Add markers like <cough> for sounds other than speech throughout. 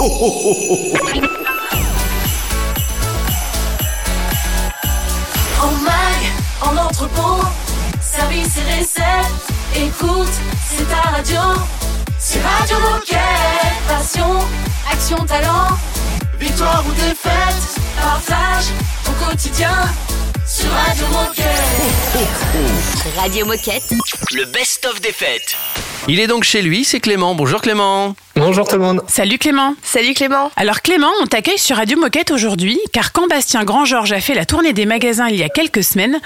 En mag, en entrepôt, service et recettes. Écoute, c'est ta radio. C'est Radio Moquette. Passion, action, talent. Victoire ou défaite, partage ton quotidien sur Radio Moquette. Radio Moquette. Le best-of des fêtes. Il est donc chez lui, c'est Clément. Bonjour Clément. Bonjour tout le monde. Salut Clément. Salut Clément. Alors Clément, on t'accueille sur Radio Moquette aujourd'hui car quand Bastien Grand-Georges a fait la tournée des magasins il y a quelques semaines,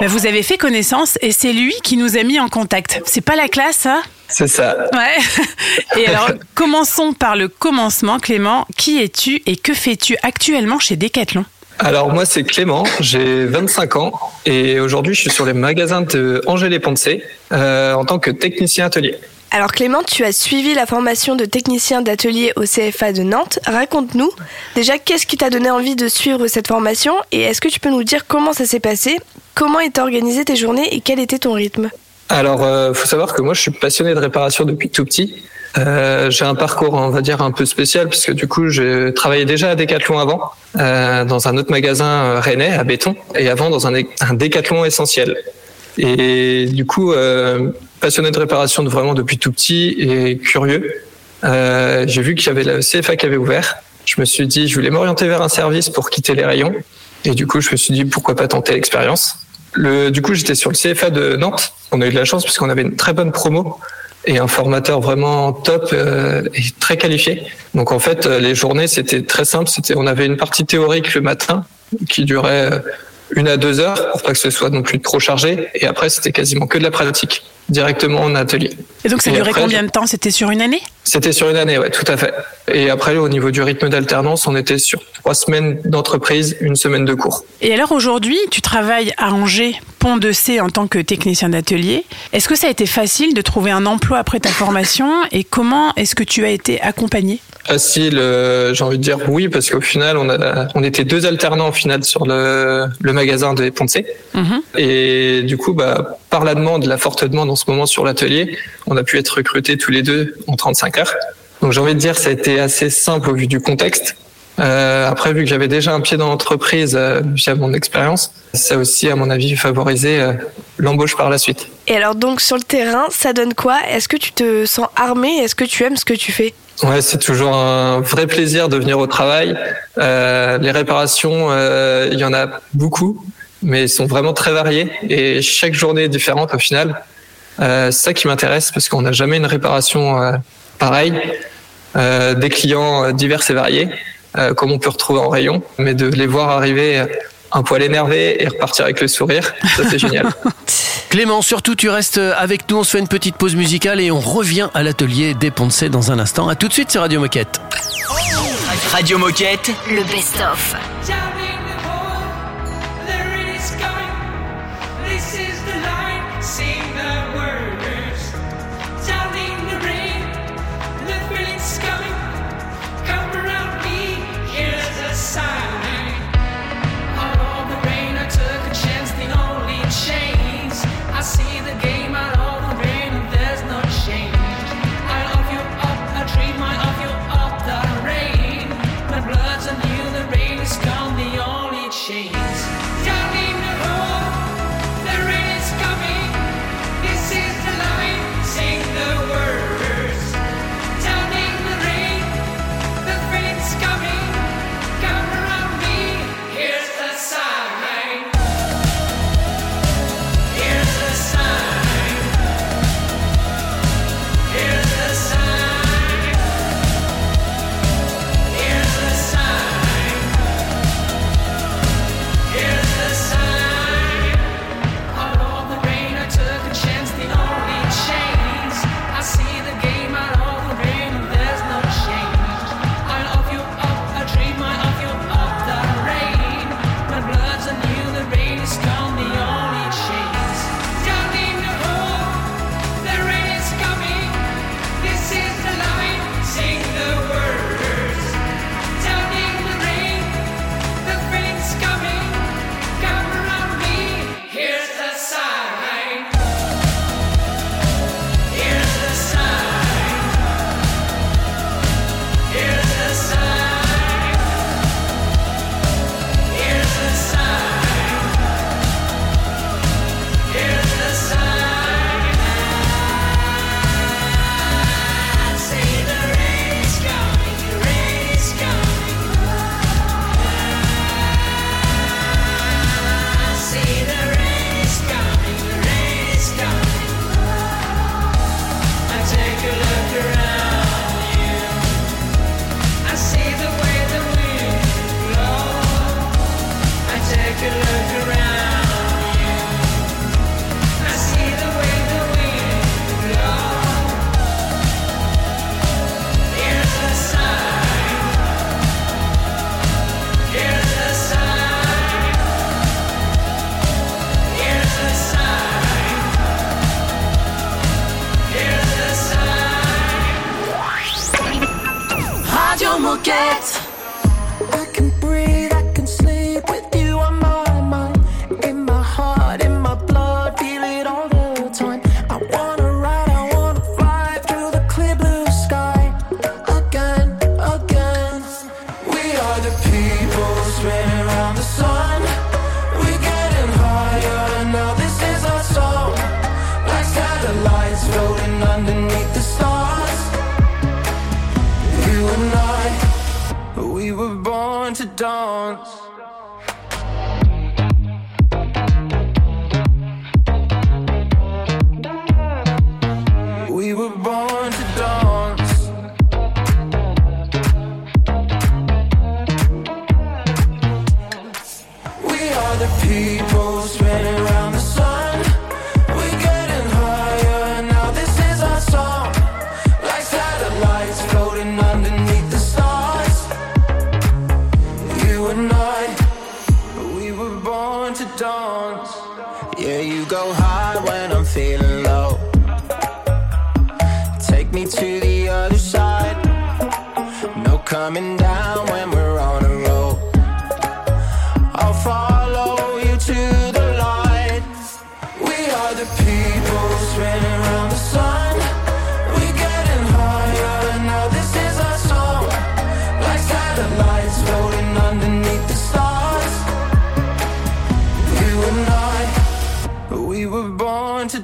bah, vous avez fait connaissance et c'est lui qui nous a mis en contact. C'est pas la classe, ça C'est ça. Ouais. Et alors, <laughs> commençons par le commencement, Clément. Qui es-tu et que fais-tu actuellement chez Decathlon? Alors moi c'est Clément, j'ai 25 ans et aujourd'hui je suis sur les magasins de Angers les Poncé euh, en tant que technicien atelier. Alors Clément, tu as suivi la formation de technicien d'atelier au CFA de Nantes. Raconte-nous déjà qu'est-ce qui t'a donné envie de suivre cette formation et est-ce que tu peux nous dire comment ça s'est passé, comment étaient organisées tes journées et quel était ton rythme? Alors euh, faut savoir que moi je suis passionné de réparation depuis tout petit. Euh, j'ai un parcours, on va dire, un peu spécial puisque du coup, j'ai travaillé déjà à Decathlon avant, euh, dans un autre magasin euh, rennais à Béton, et avant dans un, un Decathlon essentiel. Et du coup, euh, passionné de réparation de vraiment depuis tout petit et curieux, euh, j'ai vu qu'il y avait le CFA qui avait ouvert. Je me suis dit, je voulais m'orienter vers un service pour quitter les rayons. Et du coup, je me suis dit, pourquoi pas tenter l'expérience. Le, du coup, j'étais sur le CFA de Nantes. On a eu de la chance parce qu'on avait une très bonne promo et un formateur vraiment top euh, et très qualifié. Donc en fait, euh, les journées c'était très simple. C'était, on avait une partie théorique le matin qui durait euh, une à deux heures pour pas que ce soit non plus trop chargé. Et après, c'était quasiment que de la pratique directement en atelier. Et donc ça durait combien de temps? C'était sur une année? C'était sur une année, ouais, tout à fait. Et après, au niveau du rythme d'alternance, on était sur trois semaines d'entreprise, une semaine de cours. Et alors aujourd'hui, tu travailles à Angers, Pont de C en tant que technicien d'atelier. Est-ce que ça a été facile de trouver un emploi après ta formation? Et comment est-ce que tu as été accompagné Facile, euh, j'ai envie de dire oui, parce qu'au final, on, a, on était deux alternants au final sur le, le magasin de Poncé. Mhm. Et du coup, bah, par la demande, la forte demande en ce moment sur l'atelier, on a pu être recrutés tous les deux en 35 heures. Donc j'ai envie de dire, ça a été assez simple au vu du contexte. Euh, après, vu que j'avais déjà un pied dans l'entreprise euh, via mon expérience, ça aussi, à mon avis, favorisé euh, l'embauche par la suite. Et alors donc sur le terrain, ça donne quoi? Est-ce que tu te sens armé? Est-ce que tu aimes ce que tu fais? Ouais, c'est toujours un vrai plaisir de venir au travail. Euh, les réparations, il y en a beaucoup, mais elles sont vraiment très variées et chaque journée est différente au final. C'est ça qui m'intéresse parce qu'on n'a jamais une réparation pareille. Des clients divers et variés, euh, comme on peut retrouver en rayon, mais de les voir arriver un poil énervé et repartir avec le sourire, ça c'est génial. <laughs> Clément, surtout tu restes avec nous, on se fait une petite pause musicale et on revient à l'atelier des Poncé dans un instant. À tout de suite sur Radio Moquette. Radio Moquette. Le best-of.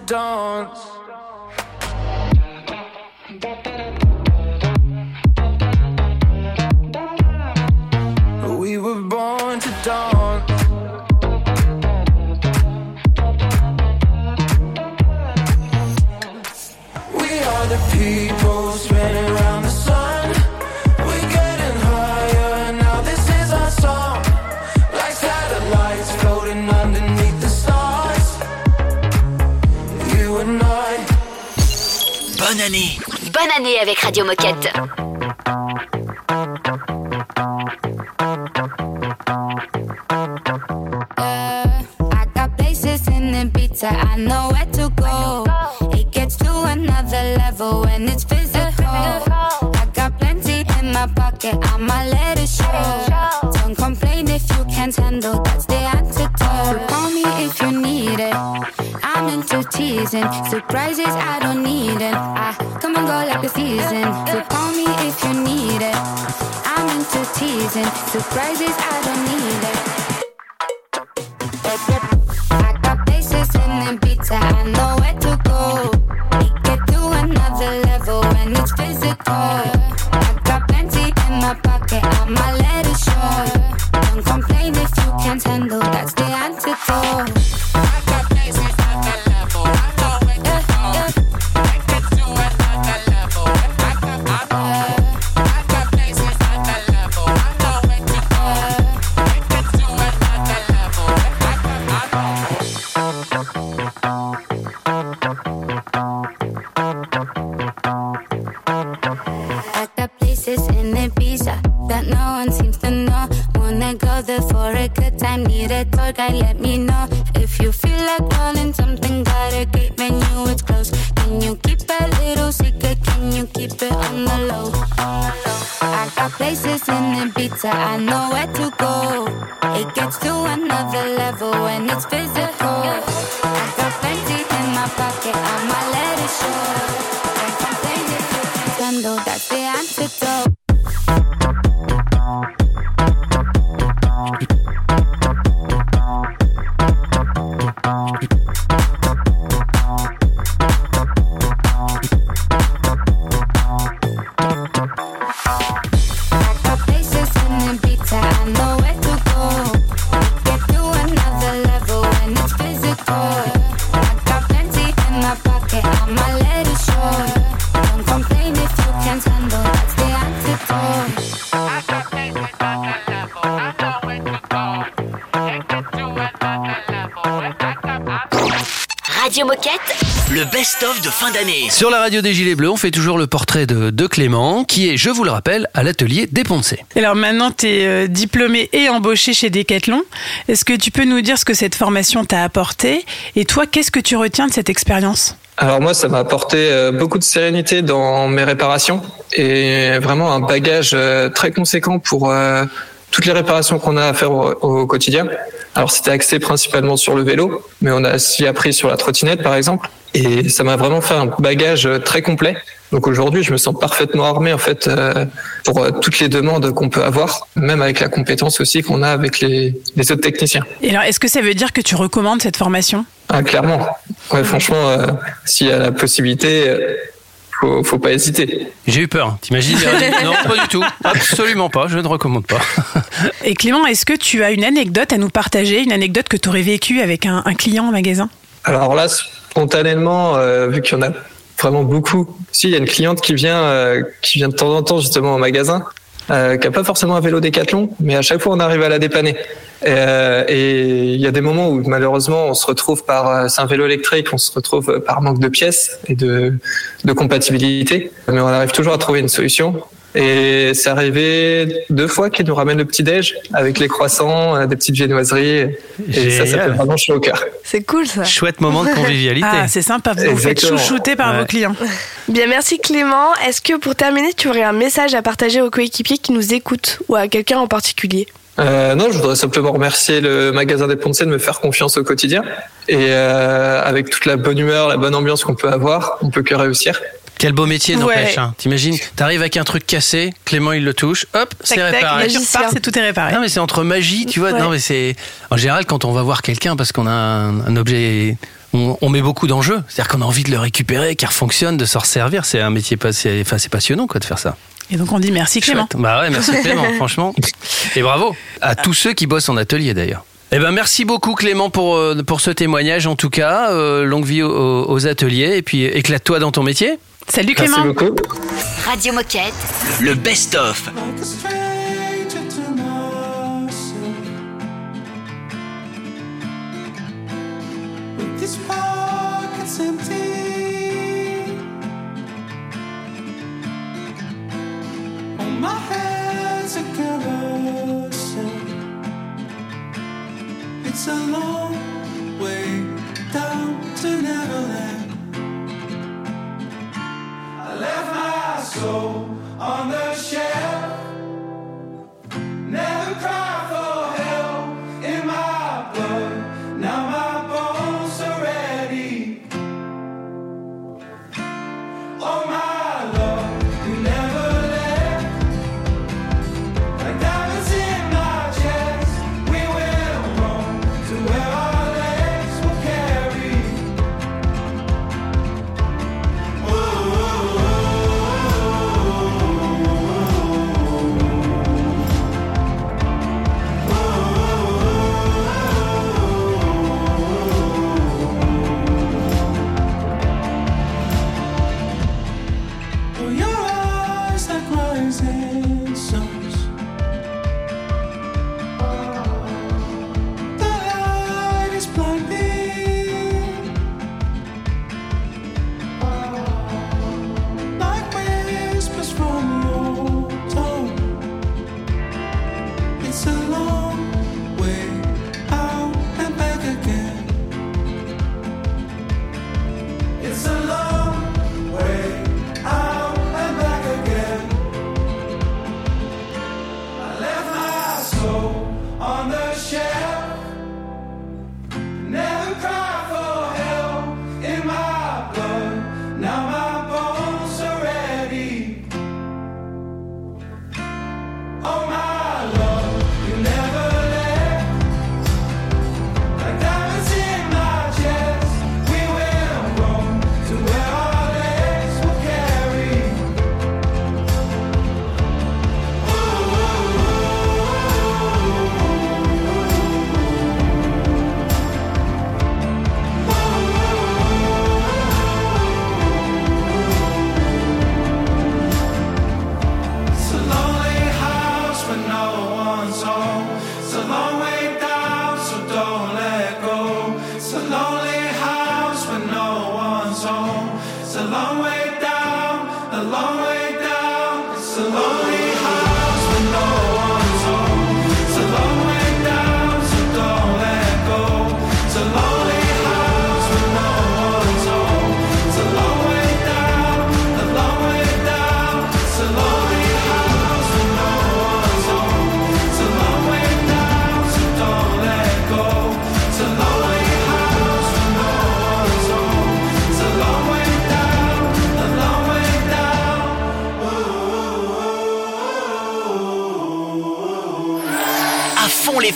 dance. Déjeuner avec Radio Moquette. Uh, I got places in the Ibiza, I know where to go. It gets to another level when it's physical. I got plenty in my pocket, I'ma let it show. Don't complain if you can't handle, that's the antidote. Call me if you need it. I'm into teasing, surprises I Surprises I don't need. Sur la radio des Gilets Bleus, on fait toujours le portrait de, de Clément, qui est, je vous le rappelle, à l'atelier des Poncés. Alors maintenant, tu es euh, diplômé et embauché chez Decathlon. Est-ce que tu peux nous dire ce que cette formation t'a apporté? Et toi, qu'est-ce que tu retiens de cette expérience? Alors moi, ça m'a apporté euh, beaucoup de sérénité dans mes réparations et vraiment un bagage euh, très conséquent pour toutes les réparations qu'on a à faire au quotidien. Alors c'était axé principalement sur le vélo, mais on a aussi appris sur la trottinette par exemple. Et ça m'a vraiment fait un bagage euh, très complet. Donc aujourd'hui, je me sens parfaitement armé en fait euh, pour euh, toutes les demandes qu'on peut avoir, même avec la compétence aussi qu'on a avec les, les autres techniciens. Et alors, est-ce que ça veut dire que tu recommandes cette formation? Ah, clairement. Ouais, franchement, euh, s'il y a la possibilité, euh, faut, faut pas hésiter. J'ai eu peur. T'imagines <laughs> Non, pas du tout. Absolument pas. Je ne recommande pas. Et Clément, est-ce que tu as une anecdote à nous partager, une anecdote que tu aurais vécue avec un, un client en magasin? Alors là, spontanément, euh, vu qu'il y en a vraiment beaucoup, si il y a une cliente qui vient, euh, qui vient de temps en temps justement au magasin, euh, qui a pas forcément un vélo Décathlon, mais à chaque fois on arrive à la dépanner. Et, euh, et il y a des moments où malheureusement on se retrouve par, euh, c'est un vélo électrique, on se retrouve par manque de pièces et de, de compatibilité, mais on arrive toujours à trouver une solution. Et c'est arrivé deux fois qu'il nous ramène le petit déj avec les croissants, euh, des petites viennoiseries. Et ça, ça Génial. fait vraiment chaud au cœur. C'est cool ça. Chouette moment de convivialité. Ah, c'est sympa, vous vous faites Exactement. chouchouter par Ouais. vos clients. Bien, merci Clément. Est-ce que pour terminer, tu aurais un message à partager aux coéquipiers qui nous écoutent ou à quelqu'un en particulier? Euh, non, je voudrais simplement remercier le magasin des Poncets de me faire confiance au quotidien. Et euh, avec toute la bonne humeur, la bonne ambiance qu'on peut avoir, on peut que réussir. Quel beau métier, n'empêche. Ouais. hein. T'imagines, t'arrives avec un truc cassé, Clément il le touche, hop, c'est réparé. c'est tout est réparé. Non mais c'est entre magie, tu vois. Ouais. Non mais c'est en général quand on va voir quelqu'un parce qu'on a un, un objet, on, on met beaucoup d'enjeux. C'est-à-dire qu'on a envie de le récupérer, qu'il fonctionne, de s'en servir. C'est un métier pas, c'est, enfin c'est passionnant quoi de faire ça. Et donc on dit merci Clément. Chouette. Bah ouais, merci Clément, <laughs> franchement. Et bravo à tous ceux qui bossent en atelier d'ailleurs. Eh ben merci beaucoup Clément pour euh, pour ce témoignage en tout cas. Euh, longue vie aux, aux ateliers et puis éclate-toi dans ton métier. Salut Merci Clément. beaucoup. Radio Moquette. Le best of. like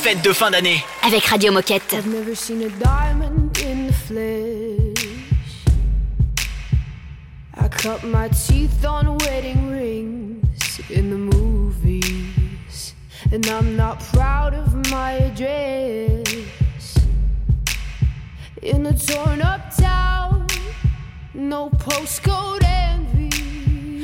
fêtes de fin d'année. Avec Radio Moquette. I've never seen a diamond in the flesh. I cut my teeth on wedding rings in the movies. And I'm not proud of my address. In a torn up town, no postcode envy.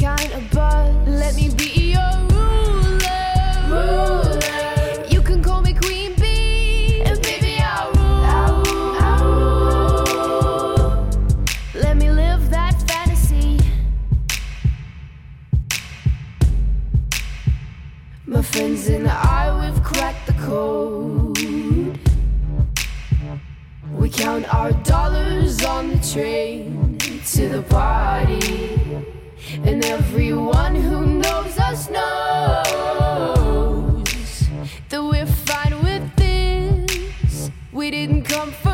kind of boss. Let me be your ruler. ruler. You can call me Queen Bee. And baby, I'll rule. I'll. I'll rule. Let me live that fantasy. My friends and I, we've cracked the code. We count our dollars on the train to the party and everyone who knows us knows that we're fine with this. We didn't come.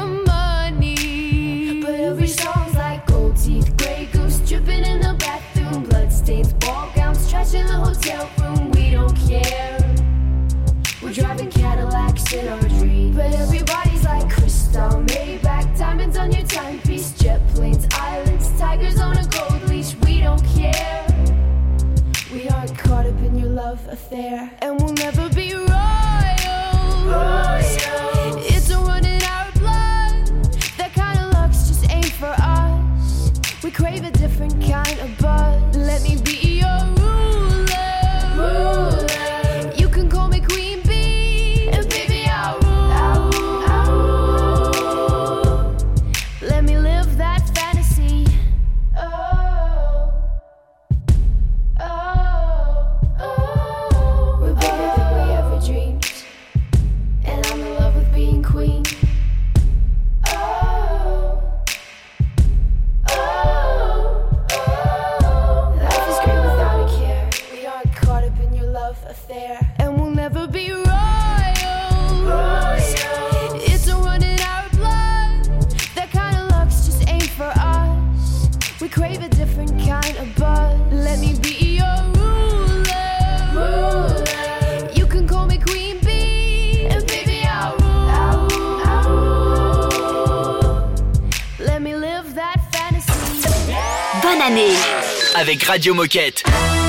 affair, and we'll never. Radio Moquette.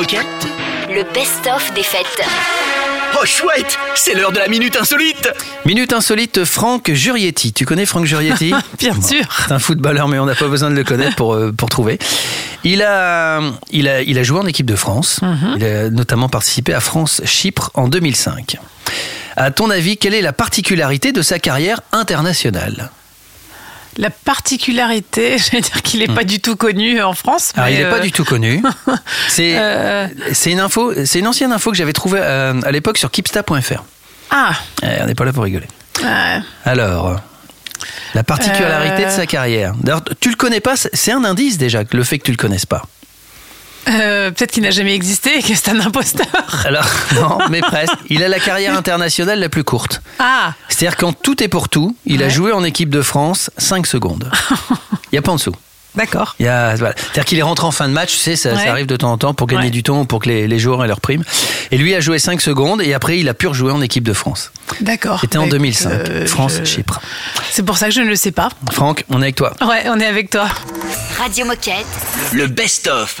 Moquette Le best-of des fêtes. Oh chouette C'est l'heure de la minute insolite Minute insolite, Franck Jurietti. Tu connais Franck Jurietti? <laughs> Bien sûr. C'est un footballeur, mais on n'a pas besoin de le connaître pour, euh, pour trouver. Il a, il, a, il a joué en équipe de France. Il a notamment participé à France-Chypre en 2005. À ton avis, quelle est la particularité de sa carrière internationale? La particularité, <laughs> je vais dire qu'il n'est pas du tout connu en France. Alors, mais, il n'est pas euh, du tout connu. <laughs> C'est euh, c'est une info, c'est une ancienne info que j'avais trouvée euh, à l'époque sur keepsta.fr. Ah, Eh, on n'est pas là pour rigoler. Alors, la particularité de sa carrière. D'ailleurs, tu le connais pas, c'est- c'est un indice déjà, le fait que tu le connaisses pas. Euh, peut-être qu'il n'a jamais existé et que c'est un imposteur. <laughs> Alors, non, mais presque. Il a la carrière internationale la plus courte. Ah, C'est-à-dire quand tout est pour tout, il a joué en équipe de France 5 secondes. <laughs> Il n'y a pas en dessous. D'accord. Il y a- voilà. C'est-à-dire qu'il est rentré en fin de match, tu sais, ça, arrive de temps en temps pour gagner Ouais. du temps ou pour que les, les joueurs aient leur prime. Et lui a joué 5 secondes et après il a pu rejouer en équipe de France. D'accord. C'était en Bah, écoute, 2005, euh, France-Chypre. je- C'est pour ça que je ne le sais pas. Franck, on est avec toi. Ouais, on est avec toi. Radio Moquette. Le best-of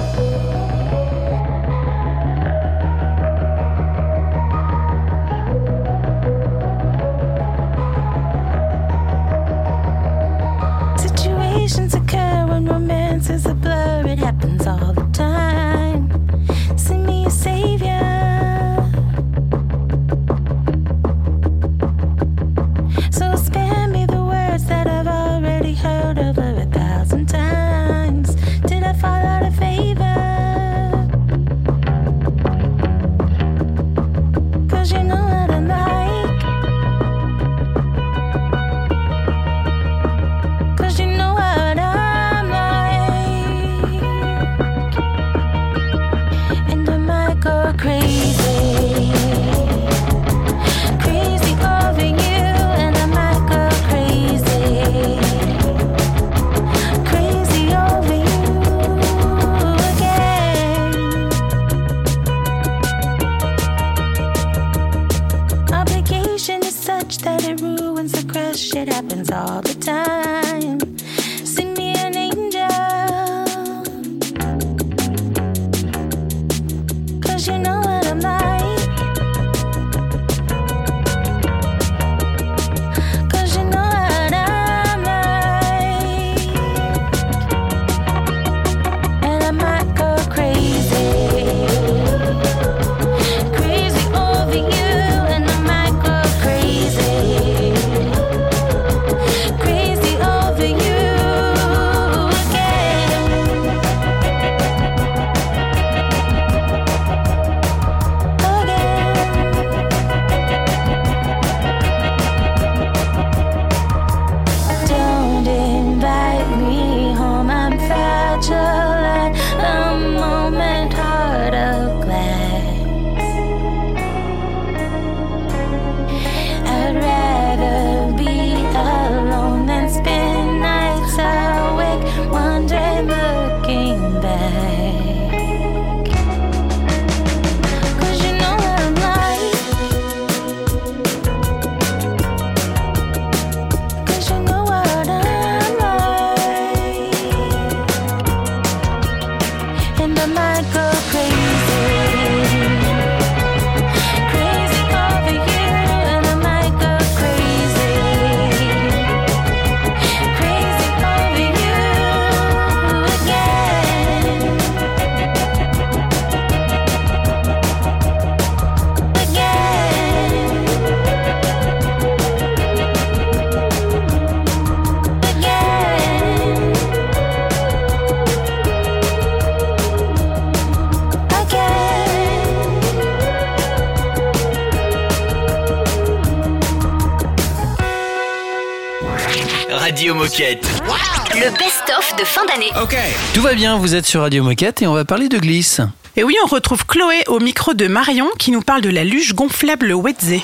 Le best-of de fin d'année. Ok. Tout va bien, vous êtes sur Radio Moquette et on va parler de glisse. Et oui, on retrouve Chloé au micro de Marion qui nous parle de la luge gonflable Wetze.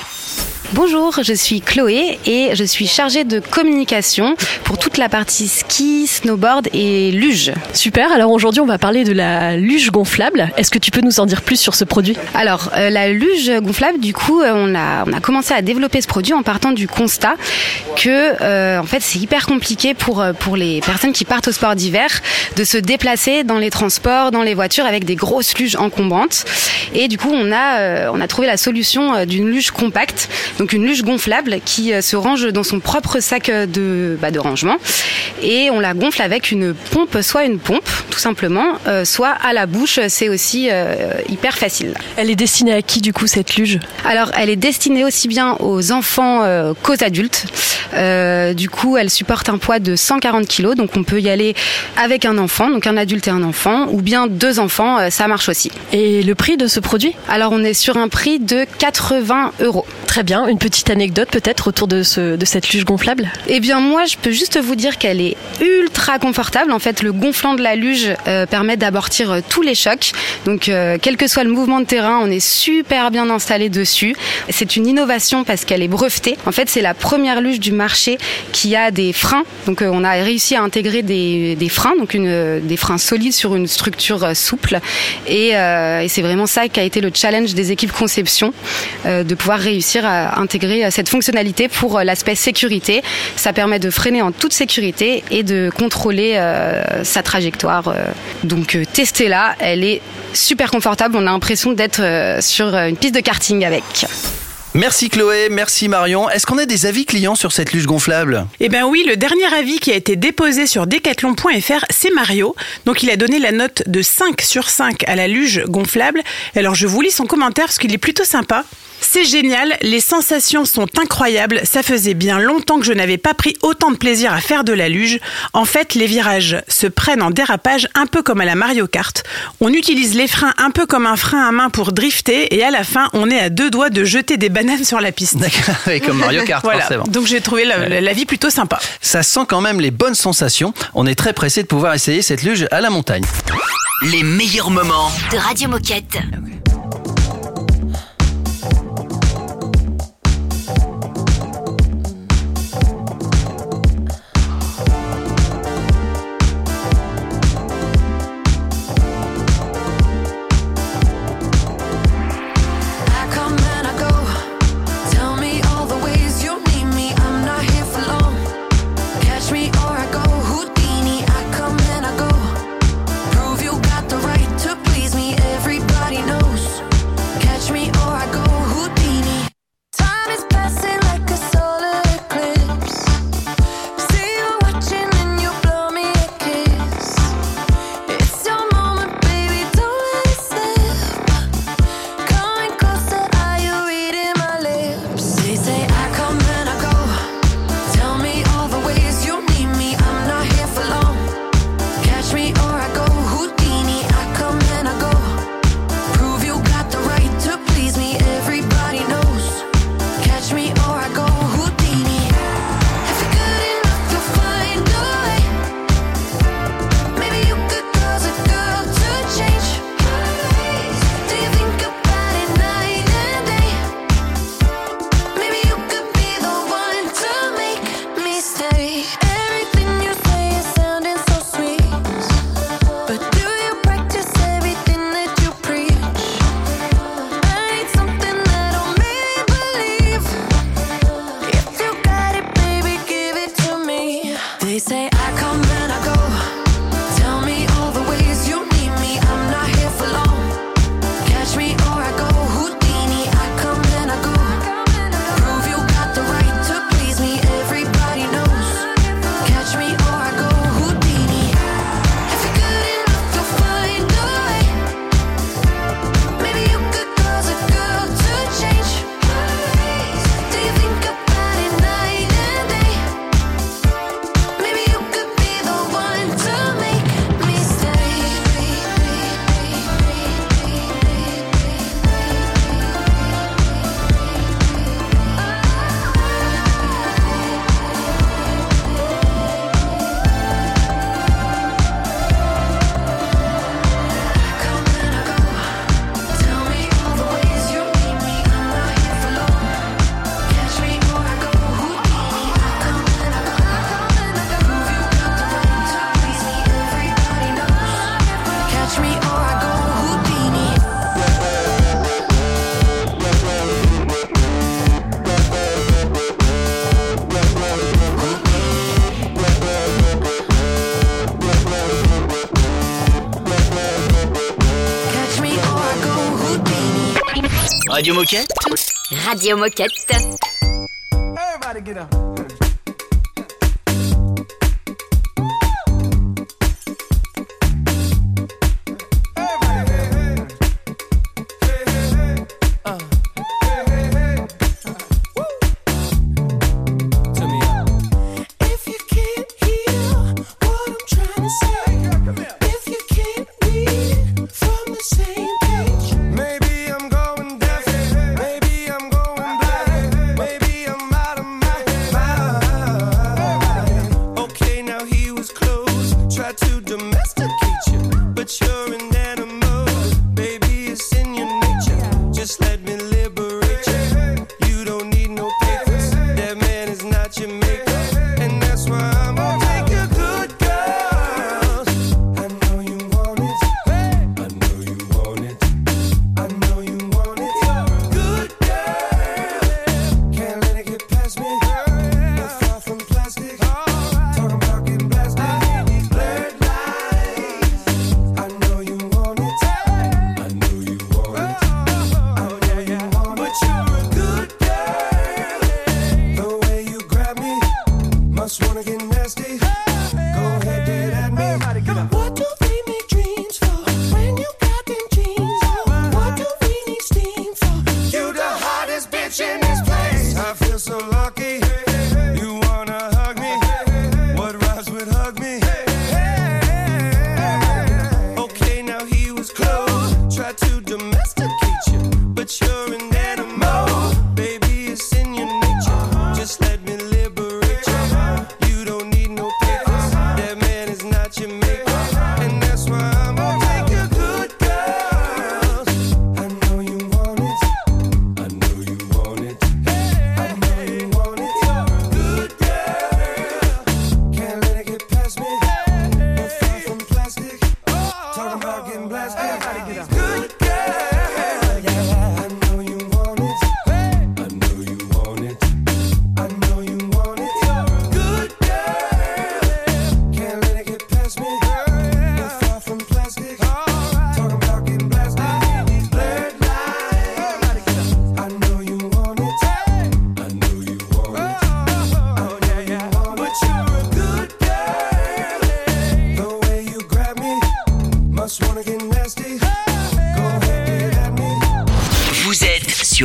Bonjour, je suis Chloé et je suis chargée de communication pour toute la partie ski, snowboard et luge. Super, alors aujourd'hui on va parler de la luge gonflable. Est-ce que tu peux nous en dire plus sur ce produit? Alors, euh, la luge gonflable, du coup, euh, on, a, on a commencé à développer ce produit en partant du constat que, euh, en fait, c'est hyper compliqué pour, euh, pour les personnes qui partent au sport d'hiver de se déplacer dans les transports, dans les voitures avec des grosses luges encombrantes. Et du coup, on a, euh, on a trouvé la solution euh, d'une luge compacte, donc une luge gonflable qui euh, se range dans son propre sac euh, de, bah, de rangement. Et on la gonfle avec une pompe, soit une pompe, tout simplement, euh, soit à la bouche. C'est aussi euh, hyper facile. Elle est destinée à qui du coup cette luge? Alors, elle est destinée aussi bien aux enfants euh, qu'aux adultes. Du coup, elle supporte un poids de 140 kg, donc on peut y aller avec un enfant, donc un adulte et un enfant, ou bien deux enfants, ça marche aussi. Et le prix de ce produit? Alors, on est sur un prix de 80 euros. Très bien, une petite anecdote peut-être autour de, ce, de cette luge gonflable? Eh bien, moi, je peux juste vous dire qu'elle est ultra confortable. En fait, le gonflant de la luge euh, permet d'amortir euh, tous les chocs. Donc, euh, quel que soit le mouvement de terrain, on est super bien installé dessus. C'est une innovation parce qu'elle est brevetée. En fait, c'est la première luge du marché qui a des freins. Donc, on a réussi à intégrer des, freins, donc des freins solides sur une structure souple. Et, c'est vraiment ça qui a été le challenge des équipes conception, de pouvoir réussir à, intégré euh, cette fonctionnalité pour euh, l'aspect sécurité. Ça permet de freiner en toute sécurité et de contrôler euh, sa trajectoire. Donc euh, testez-la, elle est super confortable. On a l'impression d'être euh, sur une piste de karting avec. Merci Chloé, merci Marion. Est-ce qu'on a des avis clients sur cette luge gonflable? Eh ben oui, le dernier avis qui a été déposé sur decathlon.fr, c'est Mario. Donc il a donné la note de 5 sur 5 à la luge gonflable. Alors je vous lis son commentaire parce qu'il est plutôt sympa. C'est génial, les sensations sont incroyables, ça faisait bien longtemps que je n'avais pas pris autant de plaisir à faire de la luge. En fait, les virages se prennent en dérapage un peu comme à la Mario Kart. On utilise les freins un peu comme un frein à main pour drifter et à la fin, on est à deux doigts de jeter des bananes sur la piste. Oui, <laughs> comme Mario Kart, voilà. forcément. Donc j'ai trouvé la, la- la vie plutôt sympa. Ça sent quand même les bonnes sensations. On est très pressé de pouvoir essayer cette luge à la montagne. Les meilleurs moments. De Radio Moquette. Radio Moquette. Radio Moquette. Everybody get up.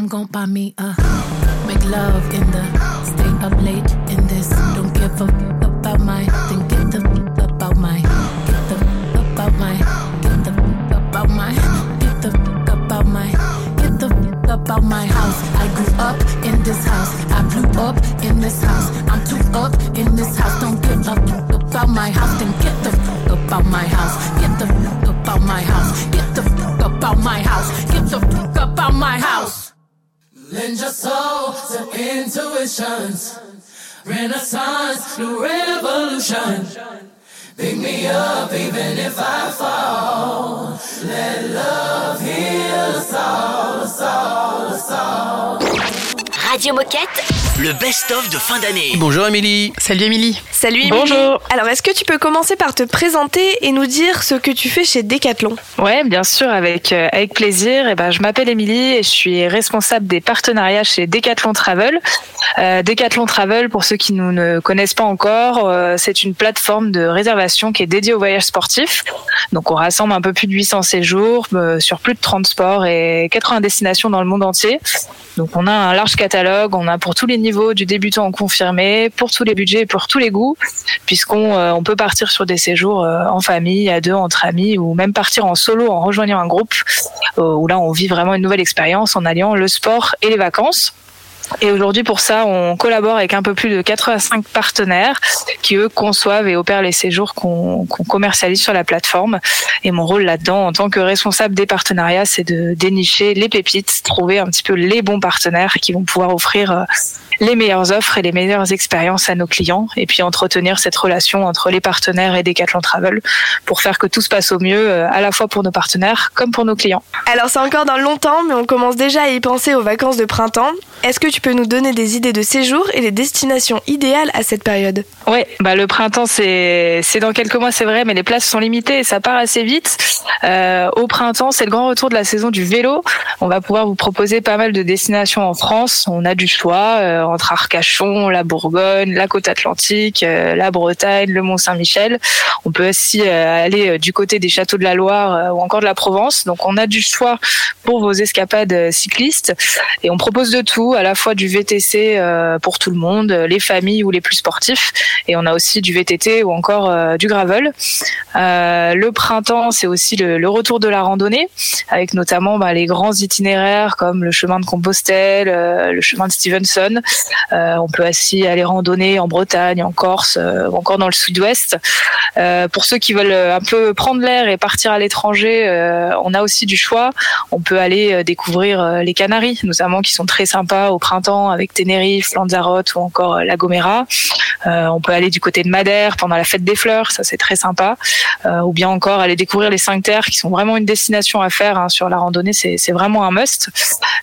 I'm gon' buy me a make love in the stay up late in this. Don't give up about my then get the about my get the about my get the about my get the about my get the about my house. I grew up in this house. I blew up in this house. I'm too up in this house. Don't give up about my house. Then Lend your soul to intuitions. Renaissance, new revolution. Pick me up even if I fall. Let love heal us all, us all, us all. Radio Moquette. Le best-of de fin d'année. Bonjour Émilie. Salut Émilie. Salut Émilie. Bonjour. Alors, est-ce que tu peux commencer par te présenter et nous dire ce que tu fais chez Decathlon? Ouais, bien sûr, avec euh, avec plaisir. Et ben, je m'appelle Émilie et je suis responsable des partenariats chez Decathlon Travel. Euh, Decathlon Travel, pour ceux qui nous ne connaissent pas encore, euh, c'est une plateforme de réservation qui est dédiée aux voyages sportifs. Donc, on rassemble un peu plus de 800 séjours euh, sur plus de 30 sports et 80 destinations dans le monde entier. Donc, on a un large catalogue. On a pour tous les niveaux, du débutant au confirmé, pour tous les budgets, et pour tous les goûts, puisqu'on euh, on peut partir sur des séjours euh, en famille, à deux, entre amis, ou même partir en solo en rejoignant un groupe, euh, où là on vit vraiment une nouvelle expérience en alliant le sport et les vacances. Et aujourd'hui, pour ça, on collabore avec un peu plus de 85 partenaires qui, eux, conçoivent et opèrent les séjours qu'on commercialise sur la plateforme. Et mon rôle là-dedans, en tant que responsable des partenariats, c'est de dénicher les pépites, trouver un petit peu les bons partenaires qui vont pouvoir offrir euh, les meilleures offres et les meilleures expériences à nos clients. Et puis entretenir cette relation entre les partenaires et Decathlon Travel pour faire que tout se passe au mieux, euh, à la fois pour nos partenaires comme pour nos clients. Alors, c'est encore dans longtemps, mais on commence déjà à y penser aux vacances de printemps. Est-ce que tu peux nous donner des idées de séjours et les destinations idéales à cette période Ouais, bah le printemps c'est dans quelques mois c'est vrai, mais les places sont limitées et ça part assez vite. Euh, au printemps, c'est le grand retour de la saison du vélo. On va pouvoir vous proposer pas mal de destinations en France. On a du choix euh, entre Arcachon, la Bourgogne, la côte atlantique, euh, la Bretagne, le Mont Saint-Michel. On peut aussi aller du côté des châteaux de la Loire ou encore de la Provence. Donc on a du choix pour vos escapades cyclistes et on propose de tout, à la fois du VTC euh, pour tout le monde, euh, les familles ou les plus sportifs, et on a aussi du VTT ou encore euh, du gravel. Le printemps, c'est aussi le, retour de la randonnée, avec notamment bah, les grands itinéraires comme le chemin de Compostelle, le chemin de Stevenson. On peut aussi aller randonner en Bretagne, en Corse, ou encore dans le sud-ouest. Pour ceux qui veulent un peu prendre l'air et partir à l'étranger, on a aussi du choix. On peut aller découvrir les Canaries, notamment qui sont très sympas au printemps avec Tenerife, Lanzarote ou encore euh, La Gomera. Euh, on peut aller du côté de Madère pendant la fête des fleurs, ça c'est très sympa. Euh, ou bien encore aller découvrir les cinq terres qui sont vraiment une destination à faire hein, sur la randonnée, c'est vraiment un must.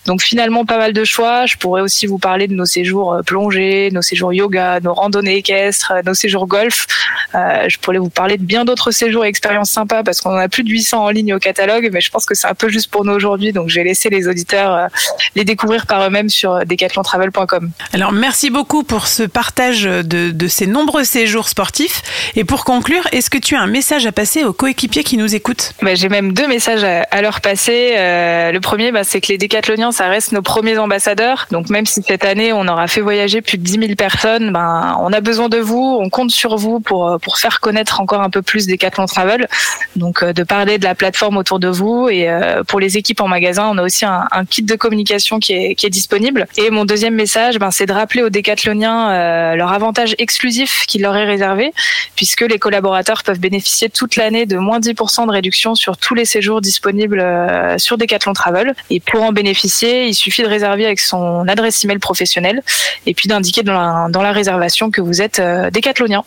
Donc finalement pas mal de choix. Je pourrais aussi vous parler de nos séjours plongée, nos séjours yoga, nos randonnées équestres, nos séjours golf. Je pourrais vous parler de bien d'autres séjours et expériences sympas parce qu'on en a plus de 800 en ligne au catalogue, mais je pense que c'est un peu juste pour nous aujourd'hui, donc je vais laisser les auditeurs les découvrir par eux-mêmes sur euh, decathlontravel.com. Alors merci beaucoup pour ce partage de, de ces nombreux séjours sportifs. Et pour conclure, est-ce que tu as un message à passer aux coéquipiers qui nous écoutent? Bah, J'ai même deux messages à, à leur passer. Euh, le premier, bah, c'est que les décathloniens, ça reste nos premiers ambassadeurs. Donc même si cette année, on aura fait voyager plus de 10 000 personnes, ben, on a besoin de vous, on compte sur vous pour, euh, pour faire connaître encore un peu plus Decathlon Travel. Donc euh, de parler de la plateforme autour de vous. Et euh, pour les équipes en magasin, on a aussi un, un kit de communication qui est, qui est disponible. Et mon deuxième message, ben, c'est de rappeler aux décathloniens euh, leur avantage exclusif qui leur est réservé, puisque les collaborateurs peuvent bénéficier toute l'année de moins 10% de réduction sur tous les séjours disponibles euh, sur Decathlon Travel. Et pour en bénéficier, il suffit de réserver avec son adresse email professionnelle et puis d'indiquer dans la, dans la réservation que vous êtes euh, décathlonien.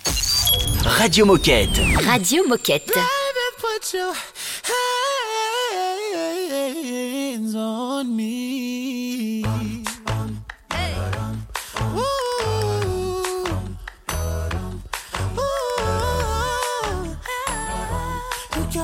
Radio Moquette. Radio Moquette. Put your hands on me.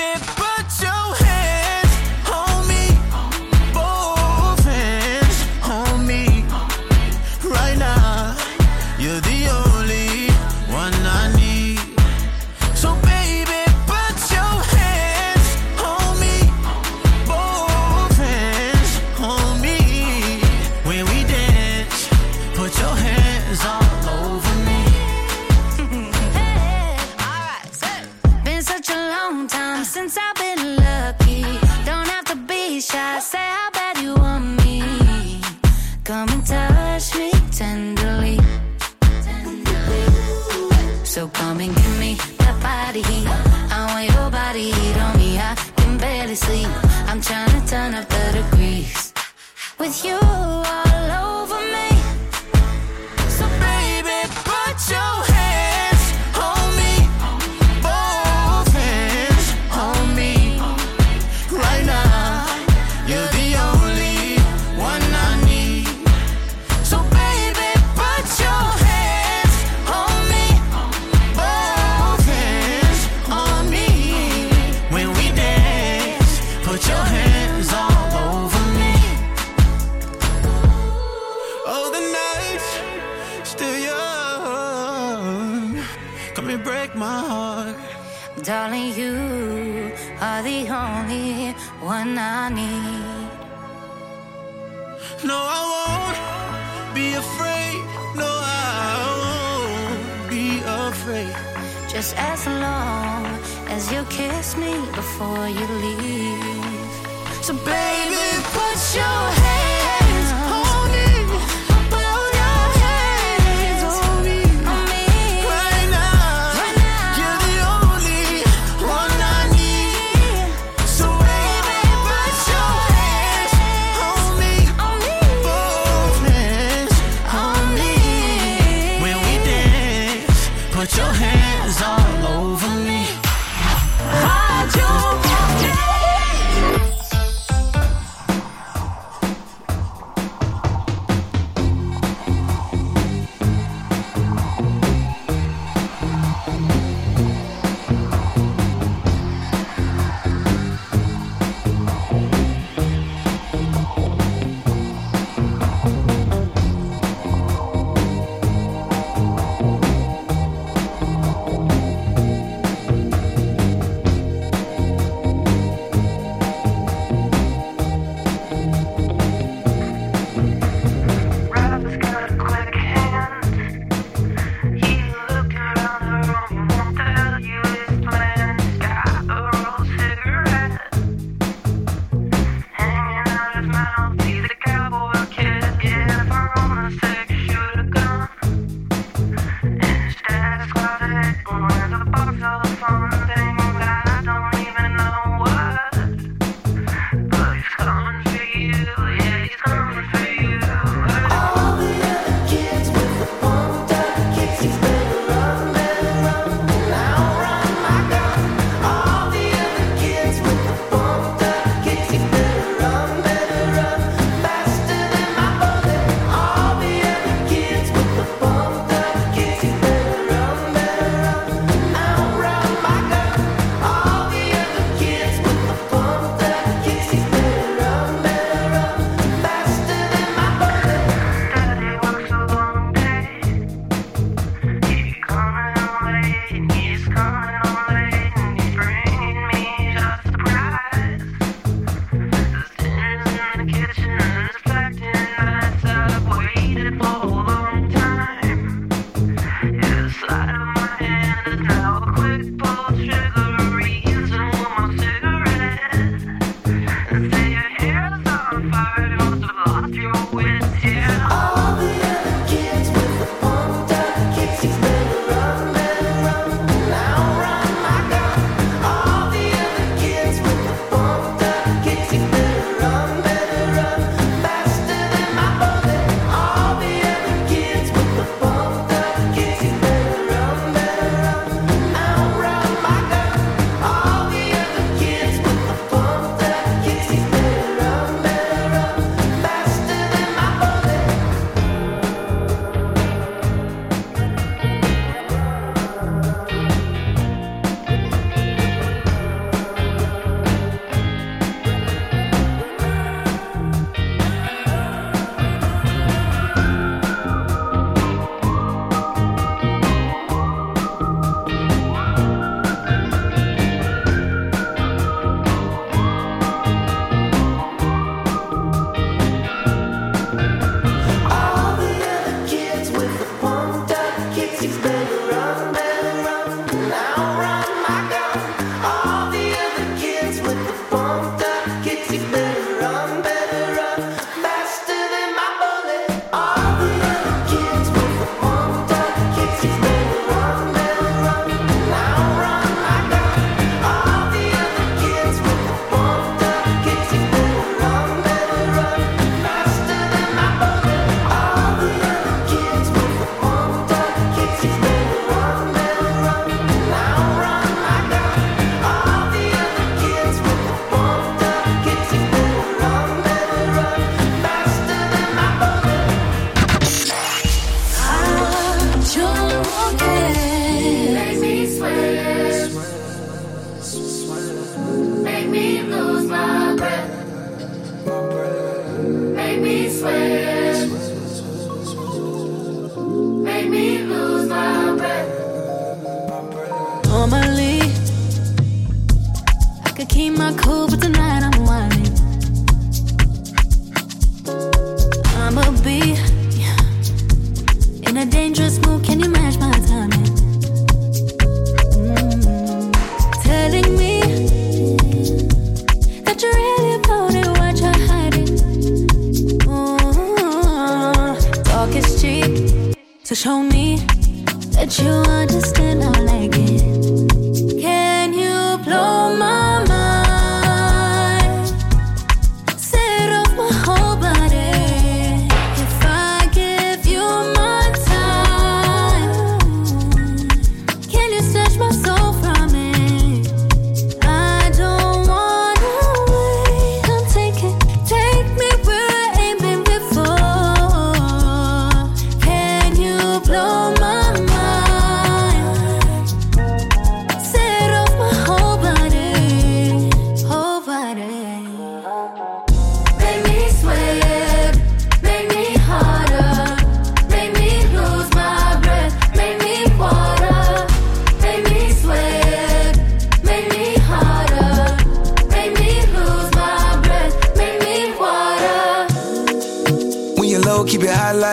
Baby,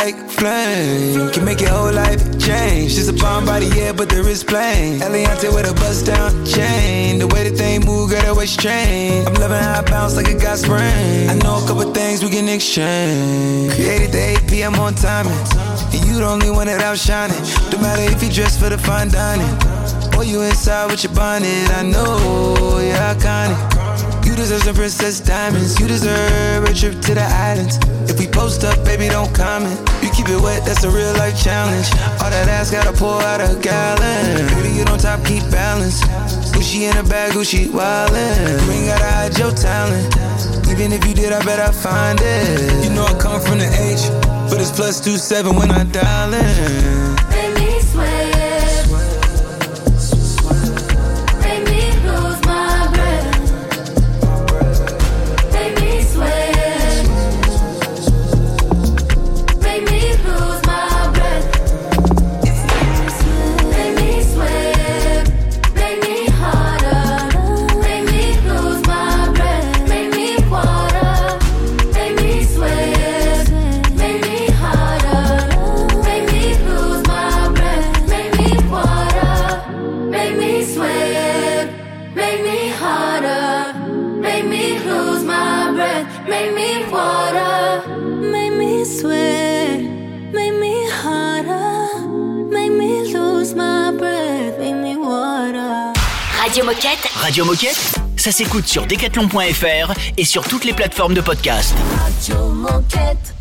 like flame. Can make your whole life change. She's a bomb body, yeah, but there is plain. Eliante with a bust down chain. The way the thing move, girl, that way strange. I'm loving how I bounce like a got sprain. I know a couple things we can exchange. Created the 8 p.m. on timing. And you the only one that outshining. No matter if you dress for the fine dining. Or you inside with your bonnet. I know you're iconic. You deserve some princess diamonds. You deserve a trip to the islands. If we post up, baby, don't comment. You keep it wet, that's a real life challenge. All that ass gotta pour out a gallon. Baby, you don't top, keep balance. Gucci in a bag, Gucci wildin'. You ain't gotta hide your talent. Even if you did, I bet I find it. You know I come from the H, but it's plus two seven when I dial in. Radio Moquette, ça s'écoute sur decathlon.fr et sur toutes les plateformes de podcast. Radio Moquette.